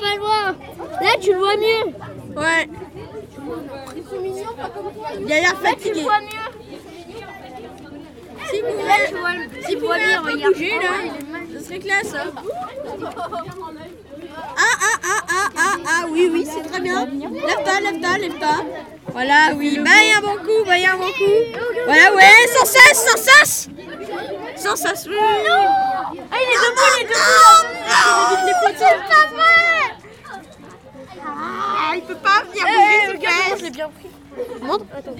pas loin. Là, tu le vois mieux. Ouais. Il a l'air Là, tu fatigué. le vois mieux. S'il Là, tu vois, pouvait bien, un peu bouger là, ce serait classe. hein. Ah, ah, ah, ah, ah, ah, oui, oui, c'est très bien. Lève-toi, lève-toi, lève-toi. Voilà, oui, bah, il y a un bon coup, bah, il y a un bon coup. Voilà, ouais, sans cesse, sans cesse. Sans cesse, oui. Ah, il est debout, il peut pas venir bouger eh, son casque. J'ai bien pris. Montre. Attends.